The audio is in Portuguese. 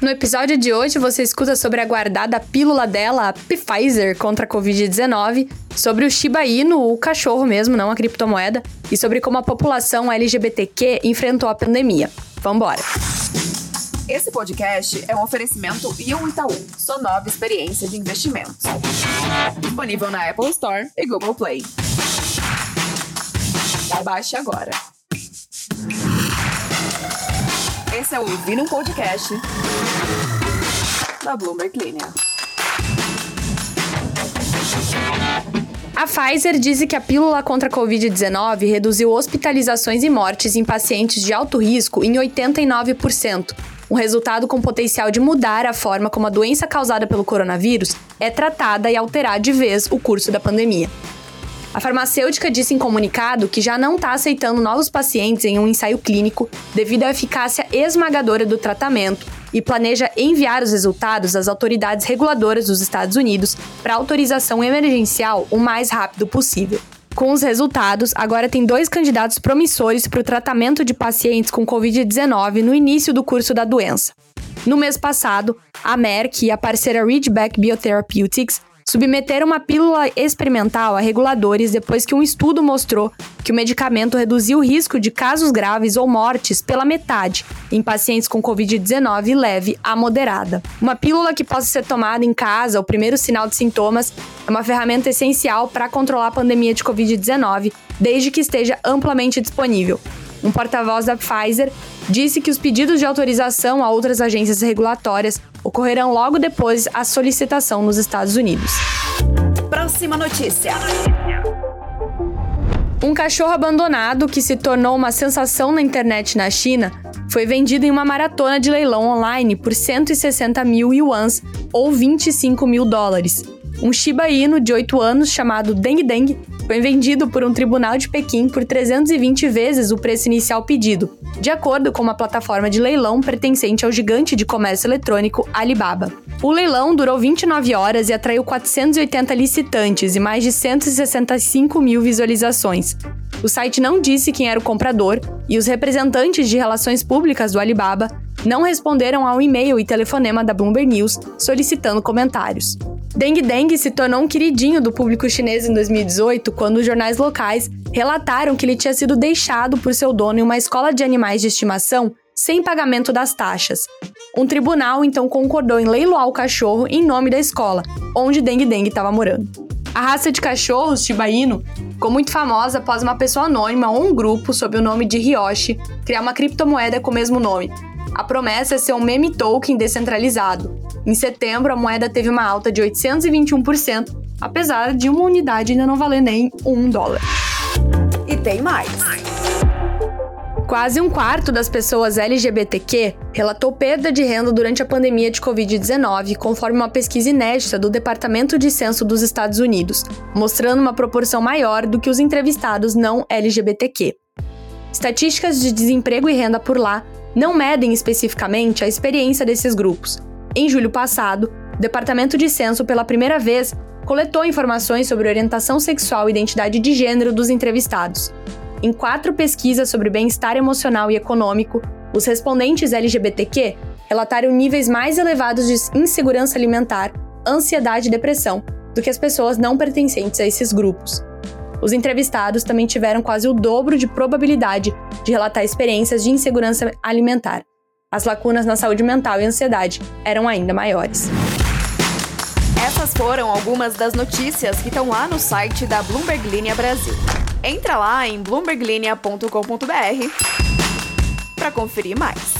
No episódio de hoje, você escuta sobre a guardada pílula dela, a Pfizer, contra a Covid-19, sobre o Shiba Inu, o cachorro mesmo, não a criptomoeda, e sobre como a população LGBTQ enfrentou a pandemia. Vambora! Esse podcast é um oferecimento Ion Itaú, sua nova experiência de investimentos. Disponível na Apple Store e Google Play. Baixe agora. Esse é o um Podcast da Bloomberg Linha. A Pfizer disse que a pílula contra a Covid-19 reduziu hospitalizações e mortes em pacientes de alto risco em 89%, um resultado com potencial de mudar a forma como a doença causada pelo coronavírus é tratada e alterar de vez o curso da pandemia. A farmacêutica disse em comunicado que já não está aceitando novos pacientes em um ensaio clínico devido à eficácia esmagadora do tratamento e planeja enviar os resultados às autoridades reguladoras dos Estados Unidos para autorização emergencial o mais rápido possível. Com os resultados, agora tem dois candidatos promissores para o tratamento de pacientes com Covid-19 no início do curso da doença. No mês passado, a Merck e a parceira Ridgeback Biotherapeutics submeteram uma pílula experimental a reguladores depois que um estudo mostrou que o medicamento reduziu o risco de casos graves ou mortes pela metade em pacientes com Covid-19 leve a moderada. Uma pílula que possa ser tomada em casa ao primeiro sinal de sintomas é uma ferramenta essencial para controlar a pandemia de Covid-19, desde que esteja amplamente disponível. Um porta-voz da Pfizer disse que os pedidos de autorização a outras agências regulatórias ocorrerão logo depois a solicitação nos Estados Unidos. Próxima notícia. Um cachorro abandonado que se tornou uma sensação na internet na China foi vendido em uma maratona de leilão online por 160 mil yuans ou 25 mil dólares. Um Shiba Inu de 8 anos chamado Deng Deng foi vendido por um tribunal de Pequim por 320 vezes o preço inicial pedido, de acordo com uma plataforma de leilão pertencente ao gigante de comércio eletrônico Alibaba. O leilão durou 29 horas e atraiu 480 licitantes e mais de 165 mil visualizações. O site não disse quem era o comprador e os representantes de relações públicas do Alibaba não responderam ao e-mail e telefonema da Bloomberg News solicitando comentários. Deng Deng se tornou um queridinho do público chinês em 2018, quando os jornais locais relataram que ele tinha sido deixado por seu dono em uma escola de animais de estimação sem pagamento das taxas. Um tribunal então concordou em leiloar o cachorro em nome da escola, onde Deng Deng estava morando. A raça de cachorros Shiba Inu ficou muito famosa após uma pessoa anônima ou um grupo sob o nome de Ryoshi criar uma criptomoeda com o mesmo nome. A promessa é ser um meme token descentralizado, em setembro, a moeda teve uma alta de 821%, apesar de uma unidade ainda não valer nem um dólar. E tem mais. Quase um quarto das pessoas LGBTQ relatou perda de renda durante a pandemia de Covid-19, conforme uma pesquisa inédita do Departamento de Censo dos Estados Unidos, mostrando uma proporção maior do que os entrevistados não LGBTQ. Estatísticas de desemprego e renda por lá não medem especificamente a experiência desses grupos, em julho passado, o Departamento de Censo, pela primeira vez, coletou informações sobre orientação sexual e identidade de gênero dos entrevistados. Em quatro pesquisas sobre bem-estar emocional e econômico, os respondentes LGBTQ relataram níveis mais elevados de insegurança alimentar, ansiedade e depressão do que as pessoas não pertencentes a esses grupos. Os entrevistados também tiveram quase o dobro de probabilidade de relatar experiências de insegurança alimentar, as lacunas na saúde mental e ansiedade eram ainda maiores. Essas foram algumas das notícias que estão lá no site da Bloomberg Linha Brasil. Entra lá em bloomberglinea.com.br para conferir mais.